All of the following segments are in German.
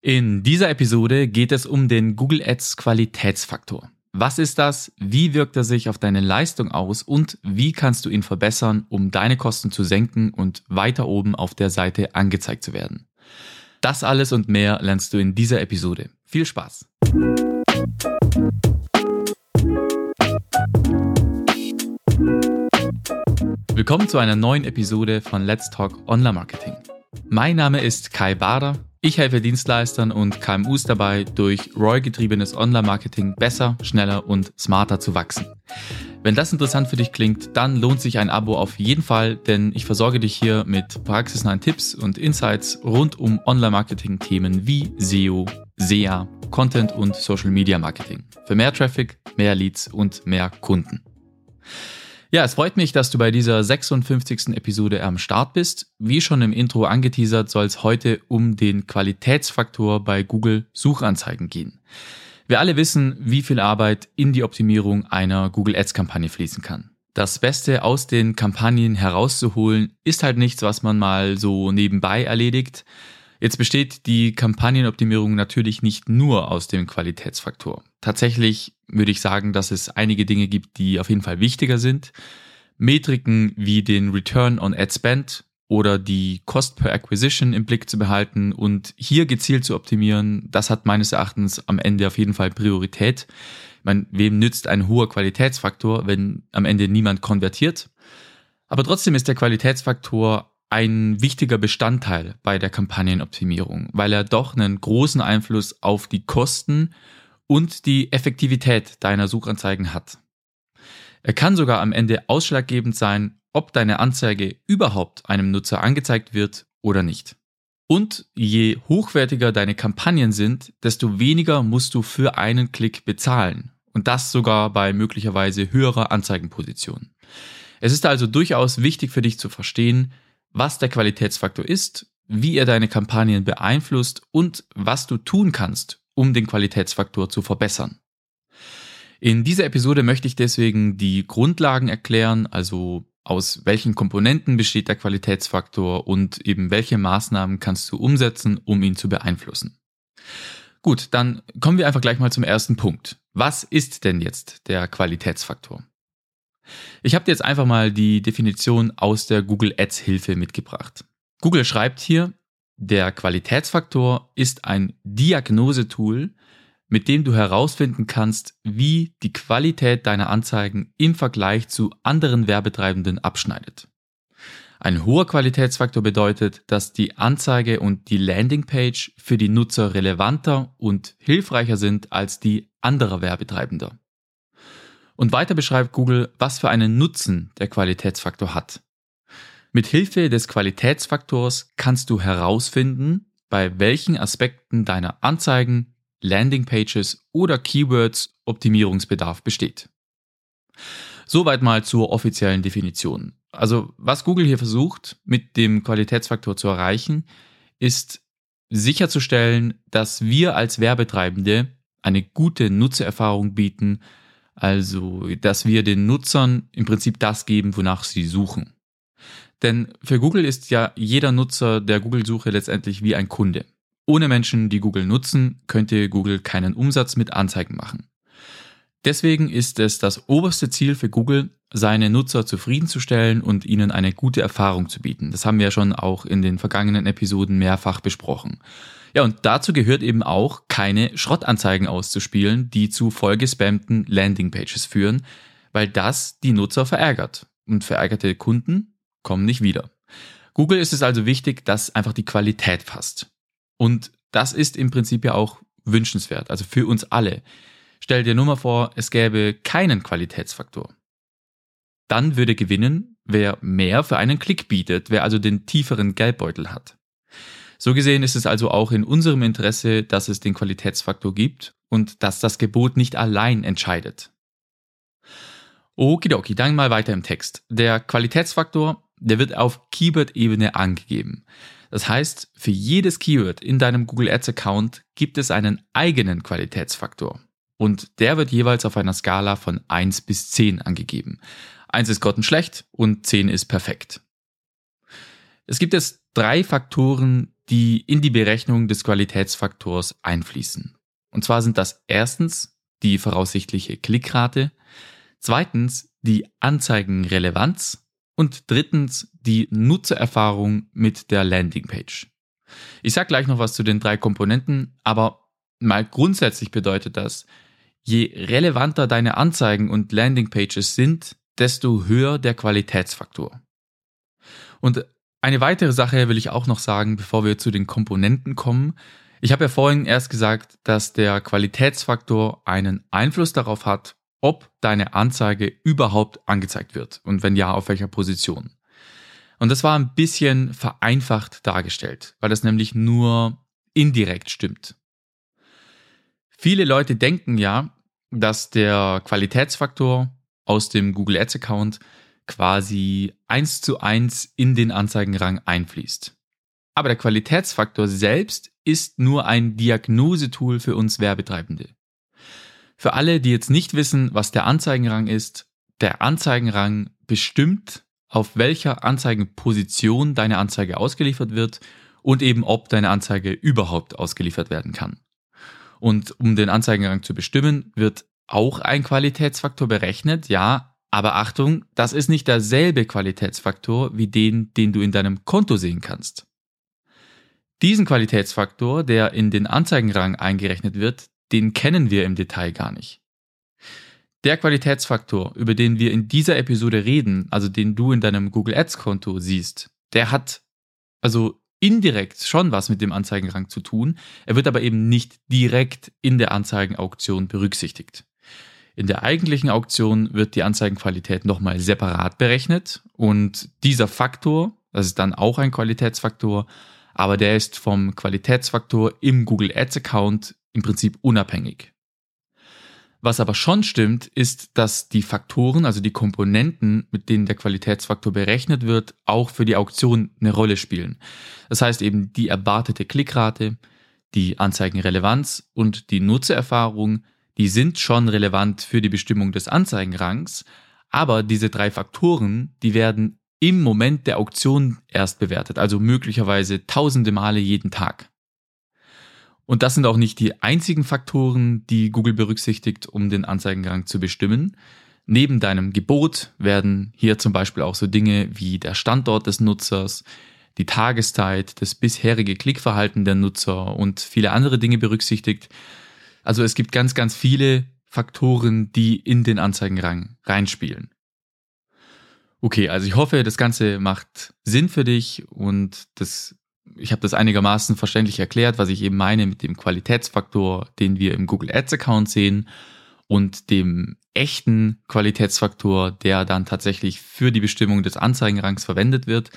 In dieser Episode geht es um den Google Ads Qualitätsfaktor. Was ist das? Wie wirkt er sich auf deine Leistung aus? Und wie kannst du ihn verbessern, um deine Kosten zu senken und weiter oben auf der Seite angezeigt zu werden? Das alles und mehr lernst du in dieser Episode. Viel Spaß! Willkommen zu einer neuen Episode von Let's Talk Online Marketing. Mein Name ist Kai Bader. Ich helfe Dienstleistern und KMUs dabei, durch ROI-getriebenes Online-Marketing besser, schneller und smarter zu wachsen. Wenn das interessant für dich klingt, dann lohnt sich ein Abo auf jeden Fall, denn ich versorge dich hier mit praxisnahen Tipps und Insights rund um Online-Marketing-Themen wie SEO, SEA, Content und Social Media Marketing. Für mehr Traffic, mehr Leads und mehr Kunden. Ja, es freut mich, dass du bei dieser 56. Episode am Start bist. Wie schon im Intro angeteasert, soll es heute um den Qualitätsfaktor bei Google Suchanzeigen gehen. Wir alle wissen, wie viel Arbeit in die Optimierung einer Google Ads Kampagne fließen kann. Das Beste aus den Kampagnen herauszuholen, ist halt nichts, was man mal so nebenbei erledigt. Jetzt besteht die Kampagnenoptimierung natürlich nicht nur aus dem Qualitätsfaktor. Tatsächlich würde ich sagen, dass es einige Dinge gibt, die auf jeden Fall wichtiger sind. Metriken wie den Return on Ad Spend oder die Cost per Acquisition im Blick zu behalten und hier gezielt zu optimieren, das hat meines Erachtens am Ende auf jeden Fall Priorität. Ich meine, wem nützt ein hoher Qualitätsfaktor, wenn am Ende niemand konvertiert? Aber trotzdem ist der Qualitätsfaktor ein wichtiger Bestandteil bei der Kampagnenoptimierung, weil er doch einen großen Einfluss auf die Kosten und die Effektivität deiner Suchanzeigen hat. Er kann sogar am Ende ausschlaggebend sein, ob deine Anzeige überhaupt einem Nutzer angezeigt wird oder nicht. Und je hochwertiger deine Kampagnen sind, desto weniger musst du für einen Klick bezahlen. Und das sogar bei möglicherweise höherer Anzeigenposition. Es ist also durchaus wichtig für dich zu verstehen, was der Qualitätsfaktor ist, wie er deine Kampagnen beeinflusst und was du tun kannst, um den Qualitätsfaktor zu verbessern. In dieser Episode möchte ich deswegen die Grundlagen erklären, also aus welchen Komponenten besteht der Qualitätsfaktor und eben welche Maßnahmen kannst du umsetzen, um ihn zu beeinflussen. Gut, dann kommen wir einfach gleich mal zum ersten Punkt. Was ist denn jetzt der Qualitätsfaktor? Ich habe dir jetzt einfach mal die Definition aus der Google Ads Hilfe mitgebracht. Google schreibt hier, der Qualitätsfaktor ist ein Diagnosetool, mit dem du herausfinden kannst, wie die Qualität deiner Anzeigen im Vergleich zu anderen Werbetreibenden abschneidet. Ein hoher Qualitätsfaktor bedeutet, dass die Anzeige und die Landingpage für die Nutzer relevanter und hilfreicher sind als die anderer Werbetreibender. Und weiter beschreibt Google, was für einen Nutzen der Qualitätsfaktor hat. Mit Hilfe des Qualitätsfaktors kannst du herausfinden, bei welchen Aspekten deiner Anzeigen, Landingpages oder Keywords Optimierungsbedarf besteht. Soweit mal zur offiziellen Definition. Also was Google hier versucht mit dem Qualitätsfaktor zu erreichen, ist sicherzustellen, dass wir als Werbetreibende eine gute Nutzererfahrung bieten, also dass wir den Nutzern im Prinzip das geben, wonach sie suchen. Denn für Google ist ja jeder Nutzer der Google-Suche letztendlich wie ein Kunde. Ohne Menschen, die Google nutzen, könnte Google keinen Umsatz mit Anzeigen machen. Deswegen ist es das oberste Ziel für Google, seine Nutzer zufriedenzustellen und ihnen eine gute Erfahrung zu bieten. Das haben wir ja schon auch in den vergangenen Episoden mehrfach besprochen. Ja, und dazu gehört eben auch, keine Schrottanzeigen auszuspielen, die zu vollgespammten Landingpages führen, weil das die Nutzer verärgert. Und verärgerte Kunden kommen nicht wieder. Google ist es also wichtig, dass einfach die Qualität passt. Und das ist im Prinzip ja auch wünschenswert, also für uns alle. Stell dir nur mal vor, es gäbe keinen Qualitätsfaktor. Dann würde gewinnen, wer mehr für einen Klick bietet, wer also den tieferen Geldbeutel hat. So gesehen ist es also auch in unserem Interesse, dass es den Qualitätsfaktor gibt und dass das Gebot nicht allein entscheidet. Okidoki, dann mal weiter im Text. Der Qualitätsfaktor der wird auf Keyword-Ebene angegeben. Das heißt, für jedes Keyword in deinem Google Ads Account gibt es einen eigenen Qualitätsfaktor. Und der wird jeweils auf einer Skala von 1 bis 10 angegeben. 1 ist grottenschlecht und 10 ist perfekt. Es gibt jetzt drei Faktoren, die in die Berechnung des Qualitätsfaktors einfließen. Und zwar sind das erstens die voraussichtliche Klickrate, zweitens die Anzeigenrelevanz und drittens die Nutzererfahrung mit der Landingpage. Ich sage gleich noch was zu den drei Komponenten, aber mal grundsätzlich bedeutet das, je relevanter deine Anzeigen und Landingpages sind, desto höher der Qualitätsfaktor. Und eine weitere Sache will ich auch noch sagen, bevor wir zu den Komponenten kommen. Ich habe ja vorhin erst gesagt, dass der Qualitätsfaktor einen Einfluss darauf hat, ob deine Anzeige überhaupt angezeigt wird und wenn ja, auf welcher Position. Und das war ein bisschen vereinfacht dargestellt, weil das nämlich nur indirekt stimmt. Viele Leute denken ja, dass der Qualitätsfaktor aus dem Google Ads Account quasi eins zu eins in den Anzeigenrang einfließt. Aber der Qualitätsfaktor selbst ist nur ein Diagnosetool für uns Werbetreibende. Für alle, die jetzt nicht wissen, was der Anzeigenrang ist, der Anzeigenrang bestimmt, auf welcher Anzeigenposition deine Anzeige ausgeliefert wird und eben ob deine Anzeige überhaupt ausgeliefert werden kann. Und um den Anzeigenrang zu bestimmen, wird auch ein Qualitätsfaktor berechnet, ja, aber Achtung, das ist nicht derselbe Qualitätsfaktor wie den, den du in deinem Konto sehen kannst. Diesen Qualitätsfaktor, der in den Anzeigenrang eingerechnet wird, den kennen wir im Detail gar nicht. Der Qualitätsfaktor, über den wir in dieser Episode reden, also den du in deinem Google Ads Konto siehst, der hat also indirekt schon was mit dem Anzeigenrang zu tun, er wird aber eben nicht direkt in der Anzeigenauktion berücksichtigt. In der eigentlichen Auktion wird die Anzeigenqualität nochmal separat berechnet und dieser Faktor, das ist dann auch ein Qualitätsfaktor, aber der ist vom Qualitätsfaktor im Google Ads Account im Prinzip unabhängig. Was aber schon stimmt, ist, dass die Faktoren, also die Komponenten, mit denen der Qualitätsfaktor berechnet wird, auch für die Auktion eine Rolle spielen. Das heißt eben die erwartete Klickrate, die Anzeigenrelevanz und die Nutzererfahrung die sind schon relevant für die Bestimmung des Anzeigenrangs, aber diese drei Faktoren, die werden im Moment der Auktion erst bewertet, also möglicherweise tausende Male jeden Tag. Und das sind auch nicht die einzigen Faktoren, die Google berücksichtigt, um den Anzeigenrang zu bestimmen. Neben deinem Gebot werden hier zum Beispiel auch so Dinge wie der Standort des Nutzers, die Tageszeit, das bisherige Klickverhalten der Nutzer und viele andere Dinge berücksichtigt, also es gibt ganz, ganz viele Faktoren, die in den Anzeigenrang reinspielen. Okay, also ich hoffe, das Ganze macht Sinn für dich und das, ich habe das einigermaßen verständlich erklärt, was ich eben meine mit dem Qualitätsfaktor, den wir im Google Ads Account sehen und dem echten Qualitätsfaktor, der dann tatsächlich für die Bestimmung des Anzeigenrangs verwendet wird.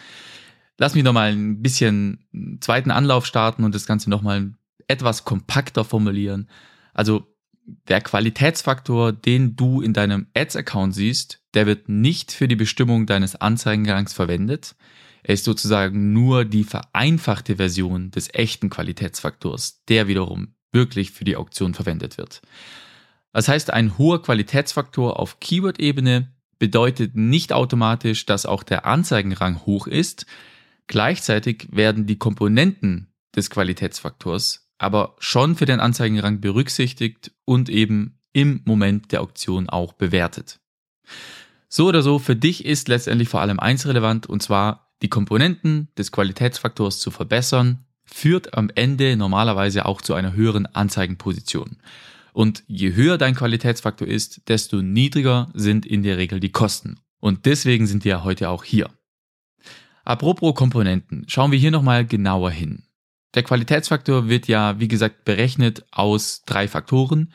Lass mich nochmal ein bisschen einen zweiten Anlauf starten und das Ganze nochmal etwas kompakter formulieren. Also der Qualitätsfaktor, den du in deinem Ads-Account siehst, der wird nicht für die Bestimmung deines Anzeigenrangs verwendet. Er ist sozusagen nur die vereinfachte Version des echten Qualitätsfaktors, der wiederum wirklich für die Auktion verwendet wird. Das heißt, ein hoher Qualitätsfaktor auf Keyword-Ebene bedeutet nicht automatisch, dass auch der Anzeigenrang hoch ist. Gleichzeitig werden die Komponenten des Qualitätsfaktors aber schon für den Anzeigenrang berücksichtigt und eben im Moment der Auktion auch bewertet. So oder so, für dich ist letztendlich vor allem eins relevant und zwar die Komponenten des Qualitätsfaktors zu verbessern, führt am Ende normalerweise auch zu einer höheren Anzeigenposition. Und je höher dein Qualitätsfaktor ist, desto niedriger sind in der Regel die Kosten. Und deswegen sind wir heute auch hier. Apropos Komponenten, schauen wir hier nochmal genauer hin. Der Qualitätsfaktor wird ja, wie gesagt, berechnet aus drei Faktoren,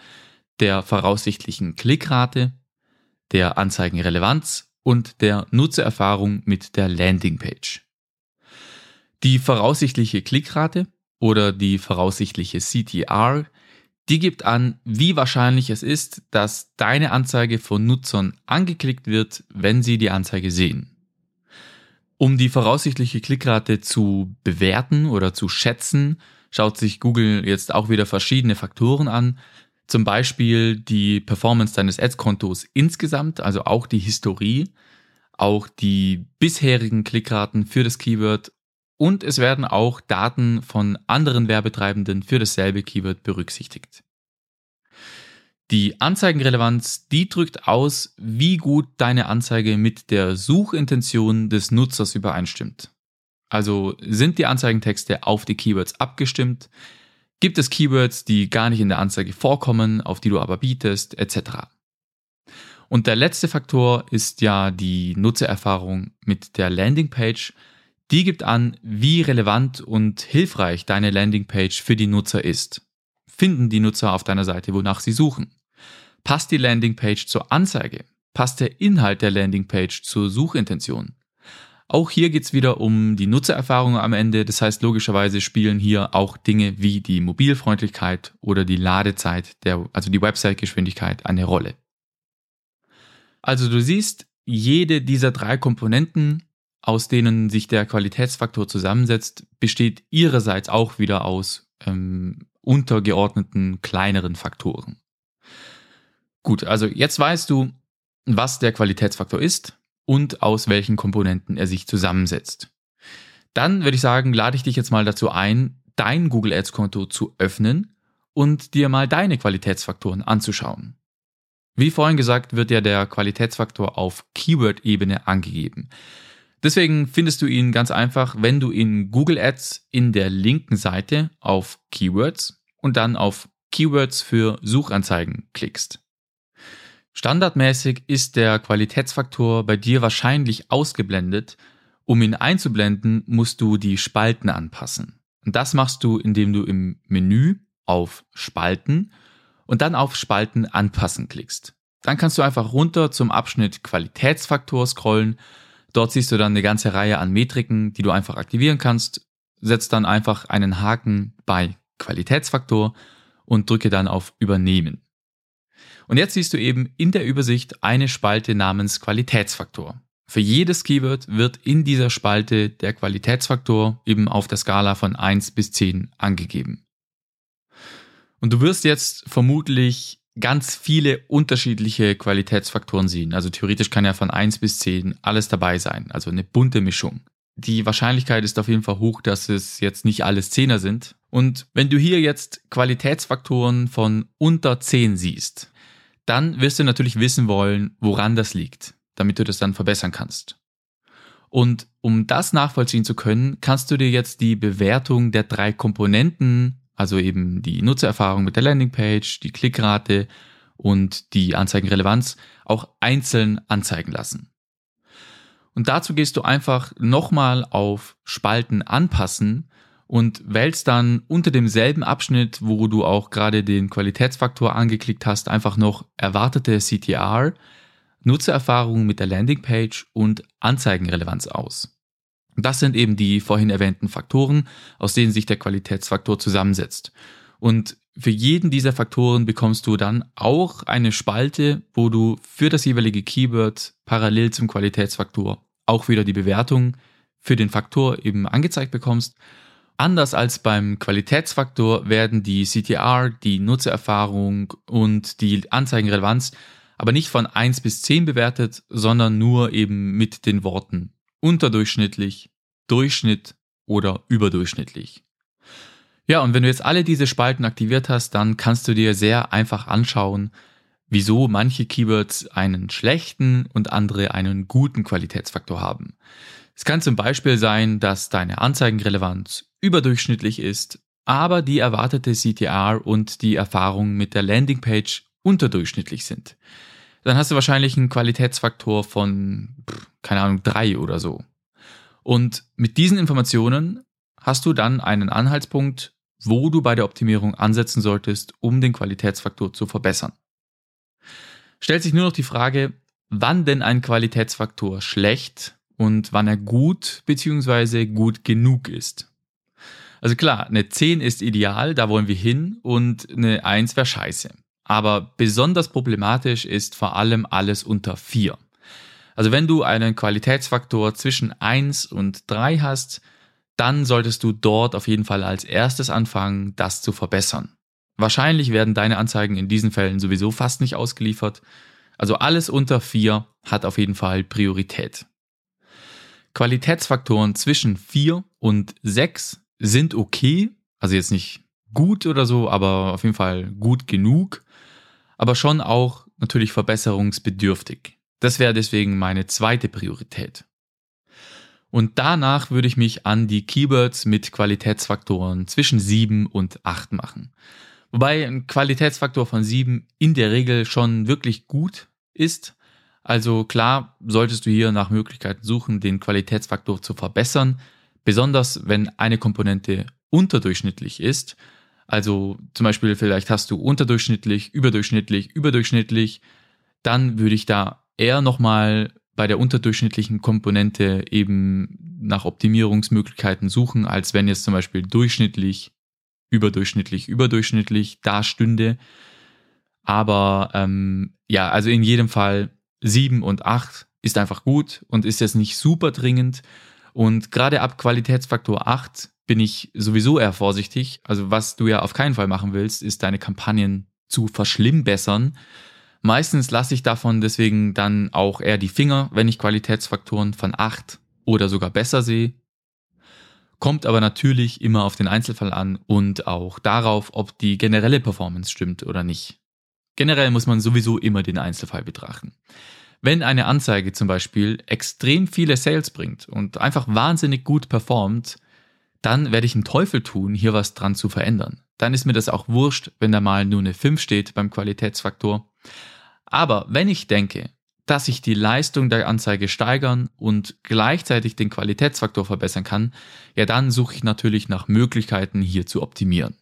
der voraussichtlichen Klickrate, der Anzeigenrelevanz und der Nutzererfahrung mit der Landingpage. Die voraussichtliche Klickrate oder die voraussichtliche CTR, die gibt an, wie wahrscheinlich es ist, dass deine Anzeige von Nutzern angeklickt wird, wenn sie die Anzeige sehen. Um die voraussichtliche Klickrate zu bewerten oder zu schätzen, schaut sich Google jetzt auch wieder verschiedene Faktoren an. Zum Beispiel die Performance deines Ads-Kontos insgesamt, also auch die Historie, auch die bisherigen Klickraten für das Keyword und es werden auch Daten von anderen Werbetreibenden für dasselbe Keyword berücksichtigt. Die Anzeigenrelevanz, die drückt aus, wie gut deine Anzeige mit der Suchintention des Nutzers übereinstimmt. Also sind die Anzeigentexte auf die Keywords abgestimmt? Gibt es Keywords, die gar nicht in der Anzeige vorkommen, auf die du aber bietest, etc. Und der letzte Faktor ist ja die Nutzererfahrung mit der Landingpage. Die gibt an, wie relevant und hilfreich deine Landingpage für die Nutzer ist. Finden die Nutzer auf deiner Seite, wonach sie suchen? Passt die Landingpage zur Anzeige? Passt der Inhalt der Landingpage zur Suchintention? Auch hier geht's wieder um die Nutzererfahrung am Ende. Das heißt, logischerweise spielen hier auch Dinge wie die Mobilfreundlichkeit oder die Ladezeit, der, also die Website-Geschwindigkeit eine Rolle. Also du siehst, jede dieser drei Komponenten, aus denen sich der Qualitätsfaktor zusammensetzt, besteht ihrerseits auch wieder aus ähm, untergeordneten kleineren Faktoren. Gut, also jetzt weißt du, was der Qualitätsfaktor ist und aus welchen Komponenten er sich zusammensetzt. Dann würde ich sagen, lade ich dich jetzt mal dazu ein, dein Google Ads Konto zu öffnen und dir mal deine Qualitätsfaktoren anzuschauen. Wie vorhin gesagt, wird ja der Qualitätsfaktor auf Keyword-Ebene angegeben. Deswegen findest du ihn ganz einfach, wenn du in Google Ads in der linken Seite auf Keywords und dann auf Keywords für Suchanzeigen klickst. Standardmäßig ist der Qualitätsfaktor bei dir wahrscheinlich ausgeblendet. Um ihn einzublenden, musst du die Spalten anpassen. Und das machst du, indem du im Menü auf Spalten und dann auf Spalten anpassen klickst. Dann kannst du einfach runter zum Abschnitt Qualitätsfaktor scrollen. Dort siehst du dann eine ganze Reihe an Metriken, die du einfach aktivieren kannst. Setz dann einfach einen Haken bei Qualitätsfaktor und drücke dann auf Übernehmen. Und jetzt siehst du eben in der Übersicht eine Spalte namens Qualitätsfaktor. Für jedes Keyword wird in dieser Spalte der Qualitätsfaktor eben auf der Skala von 1 bis 10 angegeben. Und du wirst jetzt vermutlich ganz viele unterschiedliche Qualitätsfaktoren sehen. Also theoretisch kann ja von 1 bis 10 alles dabei sein. Also eine bunte Mischung. Die Wahrscheinlichkeit ist auf jeden Fall hoch, dass es jetzt nicht alles Zehner sind. Und wenn du hier jetzt Qualitätsfaktoren von unter 10 siehst, dann wirst du natürlich wissen wollen, woran das liegt, damit du das dann verbessern kannst. Und um das nachvollziehen zu können, kannst du dir jetzt die Bewertung der drei Komponenten, also eben die Nutzererfahrung mit der Landingpage, die Klickrate und die Anzeigenrelevanz, auch einzeln anzeigen lassen. Und dazu gehst du einfach nochmal auf Spalten anpassen und wählst dann unter demselben Abschnitt, wo du auch gerade den Qualitätsfaktor angeklickt hast, einfach noch erwartete CTR, Nutzererfahrung mit der Landingpage und Anzeigenrelevanz aus. Das sind eben die vorhin erwähnten Faktoren, aus denen sich der Qualitätsfaktor zusammensetzt. Und für jeden dieser Faktoren bekommst du dann auch eine Spalte, wo du für das jeweilige Keyword parallel zum Qualitätsfaktor auch wieder die Bewertung für den Faktor eben angezeigt bekommst Anders als beim Qualitätsfaktor werden die CTR, die Nutzererfahrung und die Anzeigenrelevanz aber nicht von 1 bis 10 bewertet, sondern nur eben mit den Worten unterdurchschnittlich, Durchschnitt oder überdurchschnittlich. Ja, und wenn du jetzt alle diese Spalten aktiviert hast, dann kannst du dir sehr einfach anschauen, wieso manche Keywords einen schlechten und andere einen guten Qualitätsfaktor haben. Es kann zum Beispiel sein, dass deine Anzeigenrelevanz überdurchschnittlich ist, aber die erwartete CTR und die Erfahrung mit der Landingpage unterdurchschnittlich sind. Dann hast du wahrscheinlich einen Qualitätsfaktor von, keine Ahnung, drei oder so. Und mit diesen Informationen hast du dann einen Anhaltspunkt, wo du bei der Optimierung ansetzen solltest, um den Qualitätsfaktor zu verbessern. Stellt sich nur noch die Frage, wann denn ein Qualitätsfaktor schlecht und wann er gut bzw. gut genug ist. Also klar, eine 10 ist ideal, da wollen wir hin und eine 1 wäre scheiße. Aber besonders problematisch ist vor allem alles unter 4. Also wenn du einen Qualitätsfaktor zwischen 1 und 3 hast, dann solltest du dort auf jeden Fall als erstes anfangen, das zu verbessern. Wahrscheinlich werden deine Anzeigen in diesen Fällen sowieso fast nicht ausgeliefert. Also alles unter 4 hat auf jeden Fall Priorität. Qualitätsfaktoren zwischen 4 und 6 sind okay, also jetzt nicht gut oder so, aber auf jeden Fall gut genug, aber schon auch natürlich verbesserungsbedürftig. Das wäre deswegen meine zweite Priorität. Und danach würde ich mich an die Keywords mit Qualitätsfaktoren zwischen 7 und 8 machen. Wobei ein Qualitätsfaktor von 7 in der Regel schon wirklich gut ist. Also klar solltest du hier nach Möglichkeiten suchen, den Qualitätsfaktor zu verbessern, besonders wenn eine Komponente unterdurchschnittlich ist. Also zum Beispiel vielleicht hast du unterdurchschnittlich, überdurchschnittlich, überdurchschnittlich, dann würde ich da eher nochmal bei der unterdurchschnittlichen Komponente eben nach Optimierungsmöglichkeiten suchen, als wenn jetzt zum Beispiel durchschnittlich, überdurchschnittlich, überdurchschnittlich da stünde. Aber ähm, ja, also in jedem Fall sieben und acht ist einfach gut und ist jetzt nicht super dringend. Und gerade ab Qualitätsfaktor 8 bin ich sowieso eher vorsichtig. Also was du ja auf keinen Fall machen willst, ist deine Kampagnen zu verschlimmbessern. Meistens lasse ich davon deswegen dann auch eher die Finger, wenn ich Qualitätsfaktoren von 8 oder sogar besser sehe. Kommt aber natürlich immer auf den Einzelfall an und auch darauf, ob die generelle Performance stimmt oder nicht. Generell muss man sowieso immer den Einzelfall betrachten. Wenn eine Anzeige zum Beispiel extrem viele Sales bringt und einfach wahnsinnig gut performt, dann werde ich einen Teufel tun, hier was dran zu verändern. Dann ist mir das auch wurscht, wenn da mal nur eine 5 steht beim Qualitätsfaktor. Aber wenn ich denke, dass ich die Leistung der Anzeige steigern und gleichzeitig den Qualitätsfaktor verbessern kann, ja dann suche ich natürlich nach Möglichkeiten hier zu optimieren.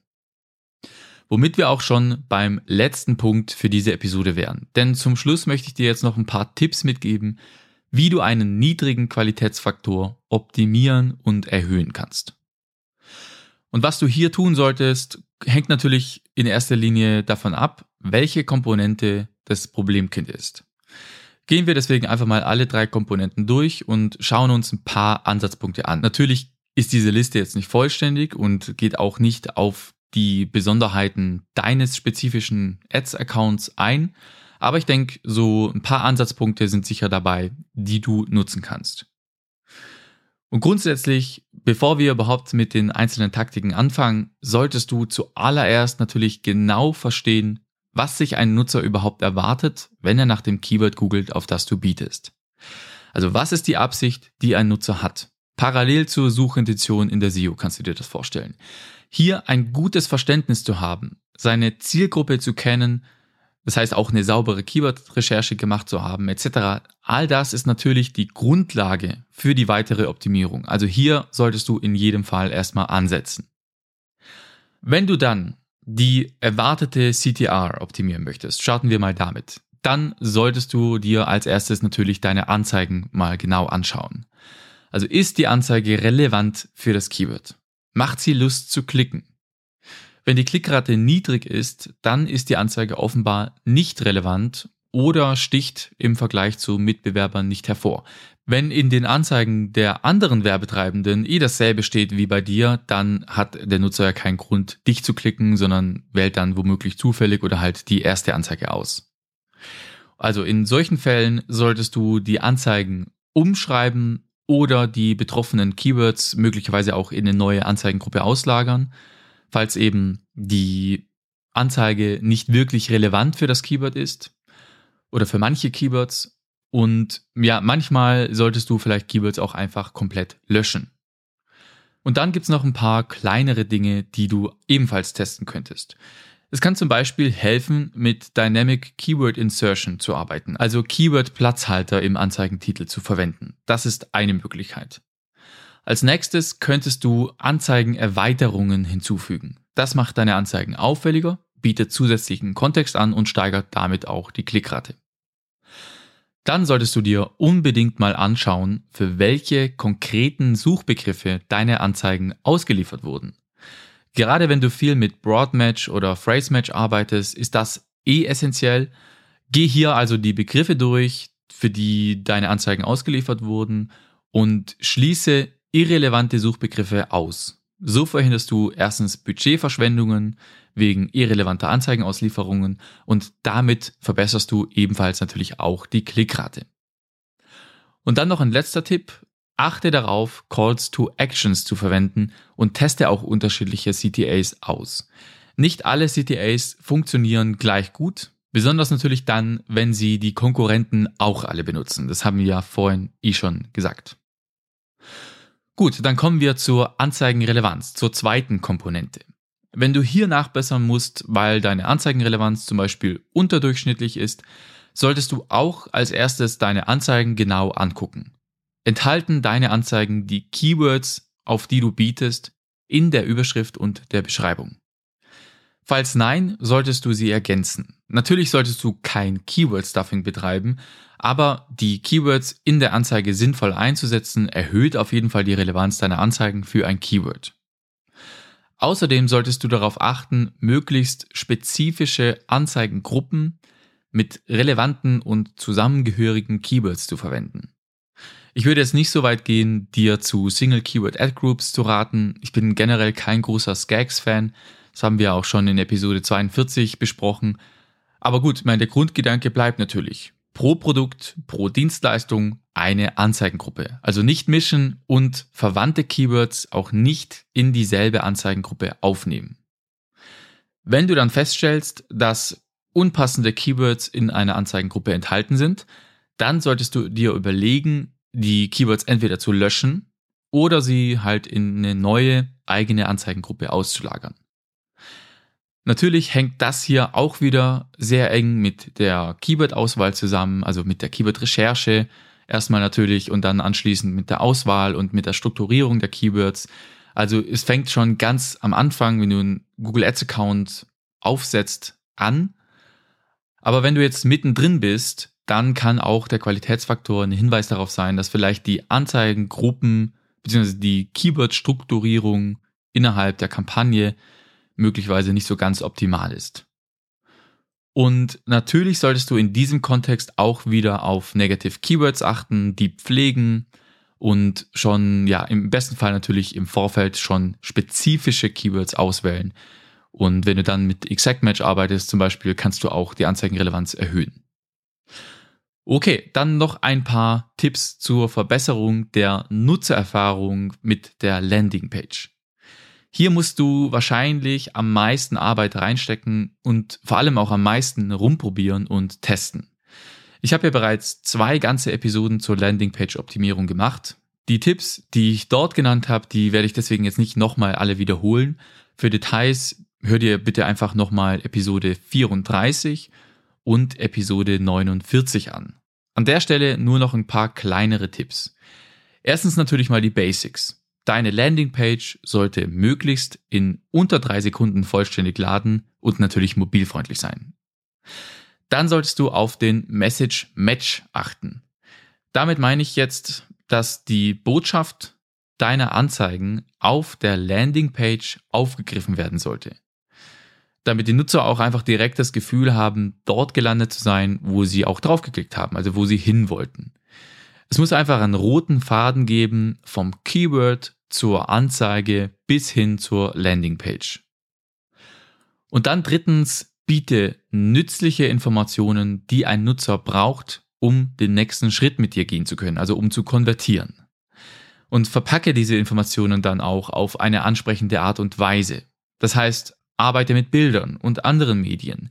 Womit wir auch schon beim letzten Punkt für diese Episode wären. Denn zum Schluss möchte ich dir jetzt noch ein paar Tipps mitgeben, wie du einen niedrigen Qualitätsfaktor optimieren und erhöhen kannst. Und was du hier tun solltest, hängt natürlich in erster Linie davon ab, welche Komponente das Problemkind ist. Gehen wir deswegen einfach mal alle drei Komponenten durch und schauen uns ein paar Ansatzpunkte an. Natürlich ist diese Liste jetzt nicht vollständig und geht auch nicht auf die Besonderheiten deines spezifischen Ads-Accounts ein, aber ich denke, so ein paar Ansatzpunkte sind sicher dabei, die du nutzen kannst. Und grundsätzlich, bevor wir überhaupt mit den einzelnen Taktiken anfangen, solltest du zuallererst natürlich genau verstehen, was sich ein Nutzer überhaupt erwartet, wenn er nach dem Keyword googelt, auf das du bietest. Also was ist die Absicht, die ein Nutzer hat? Parallel zur Suchintention in der SEO kannst du dir das vorstellen. Hier ein gutes Verständnis zu haben, seine Zielgruppe zu kennen, das heißt auch eine saubere Keyword-Recherche gemacht zu haben, etc. All das ist natürlich die Grundlage für die weitere Optimierung. Also hier solltest du in jedem Fall erstmal ansetzen. Wenn du dann die erwartete CTR optimieren möchtest, starten wir mal damit. Dann solltest du dir als erstes natürlich deine Anzeigen mal genau anschauen. Also ist die Anzeige relevant für das Keyword? Macht sie Lust zu klicken? Wenn die Klickrate niedrig ist, dann ist die Anzeige offenbar nicht relevant oder sticht im Vergleich zu Mitbewerbern nicht hervor. Wenn in den Anzeigen der anderen Werbetreibenden eh dasselbe steht wie bei dir, dann hat der Nutzer ja keinen Grund, dich zu klicken, sondern wählt dann womöglich zufällig oder halt die erste Anzeige aus. Also in solchen Fällen solltest du die Anzeigen umschreiben oder die betroffenen Keywords möglicherweise auch in eine neue Anzeigengruppe auslagern, falls eben die Anzeige nicht wirklich relevant für das Keyword ist oder für manche Keywords und ja, manchmal solltest du vielleicht Keywords auch einfach komplett löschen. Und dann gibt's noch ein paar kleinere Dinge, die du ebenfalls testen könntest. Es kann zum Beispiel helfen, mit Dynamic Keyword Insertion zu arbeiten, also Keyword Platzhalter im Anzeigentitel zu verwenden. Das ist eine Möglichkeit. Als nächstes könntest du Anzeigenerweiterungen hinzufügen. Das macht deine Anzeigen auffälliger, bietet zusätzlichen Kontext an und steigert damit auch die Klickrate dann solltest du dir unbedingt mal anschauen, für welche konkreten Suchbegriffe deine Anzeigen ausgeliefert wurden. Gerade wenn du viel mit Broadmatch oder Phrasematch arbeitest, ist das eh essentiell. Geh hier also die Begriffe durch, für die deine Anzeigen ausgeliefert wurden und schließe irrelevante Suchbegriffe aus. So verhinderst du erstens Budgetverschwendungen wegen irrelevanter Anzeigenauslieferungen und damit verbesserst du ebenfalls natürlich auch die Klickrate. Und dann noch ein letzter Tipp. achte darauf, Calls to Actions zu verwenden und teste auch unterschiedliche CTAs aus. Nicht alle CTAs funktionieren gleich gut, besonders natürlich dann, wenn sie die Konkurrenten auch alle benutzen. Das haben wir ja vorhin eh schon gesagt. Gut, dann kommen wir zur Anzeigenrelevanz, zur zweiten Komponente. Wenn du hier nachbessern musst, weil deine Anzeigenrelevanz zum Beispiel unterdurchschnittlich ist, solltest du auch als erstes deine Anzeigen genau angucken. Enthalten deine Anzeigen die Keywords, auf die du bietest, in der Überschrift und der Beschreibung? Falls nein, solltest du sie ergänzen. Natürlich solltest du kein Keyword-Stuffing betreiben, aber die Keywords in der Anzeige sinnvoll einzusetzen, erhöht auf jeden Fall die Relevanz deiner Anzeigen für ein Keyword. Außerdem solltest du darauf achten, möglichst spezifische Anzeigengruppen mit relevanten und zusammengehörigen Keywords zu verwenden. Ich würde jetzt nicht so weit gehen, dir zu Single Keyword Ad Groups zu raten. Ich bin generell kein großer Skags-Fan. Das haben wir auch schon in Episode 42 besprochen. Aber gut, mein, der Grundgedanke bleibt natürlich. Pro Produkt, pro Dienstleistung eine Anzeigengruppe. Also nicht mischen und verwandte Keywords auch nicht in dieselbe Anzeigengruppe aufnehmen. Wenn du dann feststellst, dass unpassende Keywords in einer Anzeigengruppe enthalten sind, dann solltest du dir überlegen, die Keywords entweder zu löschen oder sie halt in eine neue eigene Anzeigengruppe auszulagern. Natürlich hängt das hier auch wieder sehr eng mit der Keyword-Auswahl zusammen, also mit der Keyword-Recherche erstmal natürlich und dann anschließend mit der Auswahl und mit der Strukturierung der Keywords. Also es fängt schon ganz am Anfang, wenn du einen Google Ads Account aufsetzt, an. Aber wenn du jetzt mittendrin bist, dann kann auch der Qualitätsfaktor ein Hinweis darauf sein, dass vielleicht die Anzeigengruppen bzw. die Keyword-Strukturierung innerhalb der Kampagne möglicherweise nicht so ganz optimal ist. Und natürlich solltest du in diesem Kontext auch wieder auf Negative Keywords achten, die pflegen und schon, ja, im besten Fall natürlich im Vorfeld schon spezifische Keywords auswählen. Und wenn du dann mit Exact Match arbeitest zum Beispiel, kannst du auch die Anzeigenrelevanz erhöhen. Okay, dann noch ein paar Tipps zur Verbesserung der Nutzererfahrung mit der Landingpage. Hier musst du wahrscheinlich am meisten Arbeit reinstecken und vor allem auch am meisten rumprobieren und testen. Ich habe ja bereits zwei ganze Episoden zur Landingpage-Optimierung gemacht. Die Tipps, die ich dort genannt habe, die werde ich deswegen jetzt nicht nochmal alle wiederholen. Für Details hör dir bitte einfach nochmal Episode 34 und Episode 49 an. An der Stelle nur noch ein paar kleinere Tipps. Erstens natürlich mal die Basics. Deine Landingpage sollte möglichst in unter drei Sekunden vollständig laden und natürlich mobilfreundlich sein. Dann solltest du auf den Message Match achten. Damit meine ich jetzt, dass die Botschaft deiner Anzeigen auf der Landingpage aufgegriffen werden sollte damit die Nutzer auch einfach direkt das Gefühl haben, dort gelandet zu sein, wo sie auch draufgeklickt haben, also wo sie hin wollten. Es muss einfach einen roten Faden geben vom Keyword zur Anzeige bis hin zur Landingpage. Und dann drittens, biete nützliche Informationen, die ein Nutzer braucht, um den nächsten Schritt mit dir gehen zu können, also um zu konvertieren. Und verpacke diese Informationen dann auch auf eine ansprechende Art und Weise. Das heißt, Arbeite mit Bildern und anderen Medien.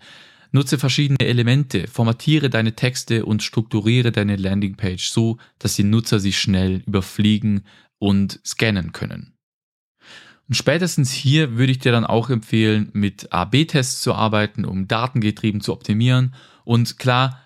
Nutze verschiedene Elemente, formatiere deine Texte und strukturiere deine Landingpage so, dass die Nutzer sie schnell überfliegen und scannen können. Und spätestens hier würde ich dir dann auch empfehlen, mit AB-Tests zu arbeiten, um datengetrieben zu optimieren. Und klar,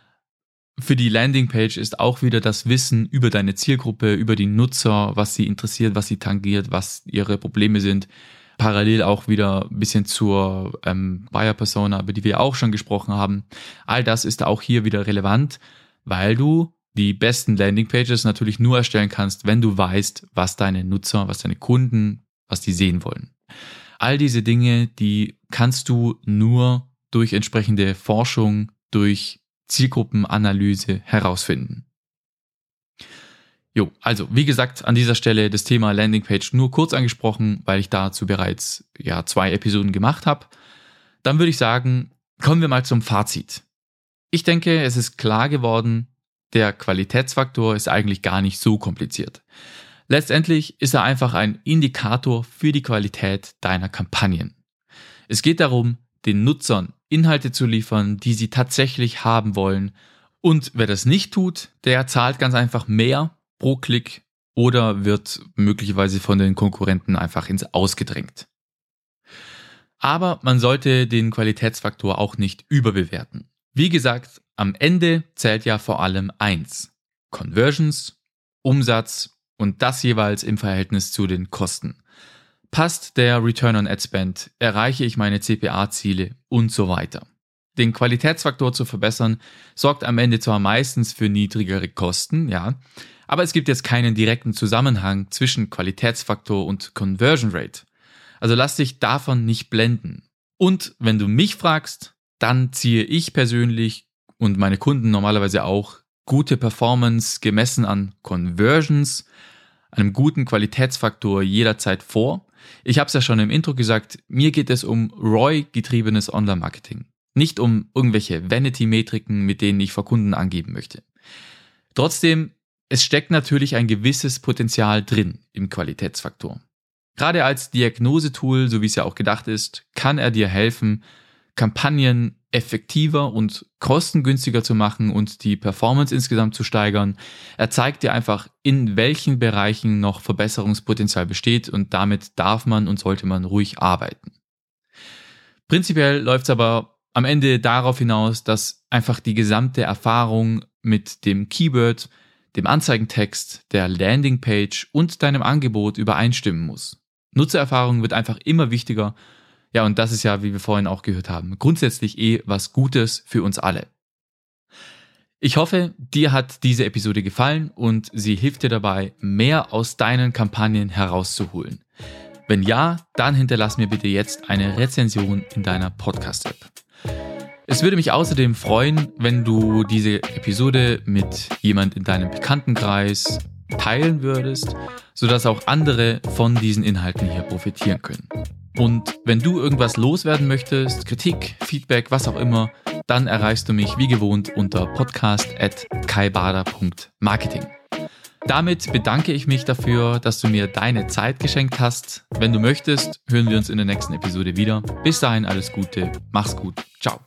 für die Landingpage ist auch wieder das Wissen über deine Zielgruppe, über die Nutzer, was sie interessiert, was sie tangiert, was ihre Probleme sind, parallel auch wieder ein bisschen zur ähm, Buyer Persona, über die wir auch schon gesprochen haben. All das ist auch hier wieder relevant, weil du die besten Landingpages natürlich nur erstellen kannst, wenn du weißt, was deine Nutzer, was deine Kunden, was die sehen wollen. All diese Dinge, die kannst du nur durch entsprechende Forschung, durch Zielgruppenanalyse herausfinden. Jo, also wie gesagt, an dieser Stelle das Thema Landingpage nur kurz angesprochen, weil ich dazu bereits ja zwei Episoden gemacht habe. Dann würde ich sagen, kommen wir mal zum Fazit. Ich denke, es ist klar geworden, der Qualitätsfaktor ist eigentlich gar nicht so kompliziert. Letztendlich ist er einfach ein Indikator für die Qualität deiner Kampagnen. Es geht darum, den Nutzern Inhalte zu liefern, die sie tatsächlich haben wollen. Und wer das nicht tut, der zahlt ganz einfach mehr pro Klick oder wird möglicherweise von den Konkurrenten einfach ins Ausgedrängt. Aber man sollte den Qualitätsfaktor auch nicht überbewerten. Wie gesagt, am Ende zählt ja vor allem eins. Conversions, Umsatz und das jeweils im Verhältnis zu den Kosten. Passt der Return on Ad Spend? Erreiche ich meine CPA-Ziele und so weiter? Den Qualitätsfaktor zu verbessern sorgt am Ende zwar meistens für niedrigere Kosten, ja, aber es gibt jetzt keinen direkten Zusammenhang zwischen Qualitätsfaktor und Conversion Rate. Also lass dich davon nicht blenden. Und wenn du mich fragst, dann ziehe ich persönlich und meine Kunden normalerweise auch gute Performance gemessen an Conversions, einem guten Qualitätsfaktor jederzeit vor. Ich habe es ja schon im Intro gesagt, mir geht es um ROI-getriebenes Online-Marketing, nicht um irgendwelche Vanity-Metriken, mit denen ich vor Kunden angeben möchte. Trotzdem, es steckt natürlich ein gewisses Potenzial drin im Qualitätsfaktor. Gerade als Diagnosetool, so wie es ja auch gedacht ist, kann er dir helfen, Kampagnen effektiver und kostengünstiger zu machen und die Performance insgesamt zu steigern. Er zeigt dir einfach, in welchen Bereichen noch Verbesserungspotenzial besteht und damit darf man und sollte man ruhig arbeiten. Prinzipiell läuft es aber am Ende darauf hinaus, dass einfach die gesamte Erfahrung mit dem Keyword, dem Anzeigentext, der Landingpage und deinem Angebot übereinstimmen muss. Nutzererfahrung wird einfach immer wichtiger. Ja, und das ist ja, wie wir vorhin auch gehört haben, grundsätzlich eh was Gutes für uns alle. Ich hoffe, dir hat diese Episode gefallen und sie hilft dir dabei, mehr aus deinen Kampagnen herauszuholen. Wenn ja, dann hinterlass mir bitte jetzt eine Rezension in deiner Podcast-App. Es würde mich außerdem freuen, wenn du diese Episode mit jemand in deinem Bekanntenkreis teilen würdest, sodass auch andere von diesen Inhalten hier profitieren können. Und wenn du irgendwas loswerden möchtest, Kritik, Feedback, was auch immer, dann erreichst du mich wie gewohnt unter podcast.kaibader.marketing. Damit bedanke ich mich dafür, dass du mir deine Zeit geschenkt hast. Wenn du möchtest, hören wir uns in der nächsten Episode wieder. Bis dahin alles Gute, mach's gut, ciao.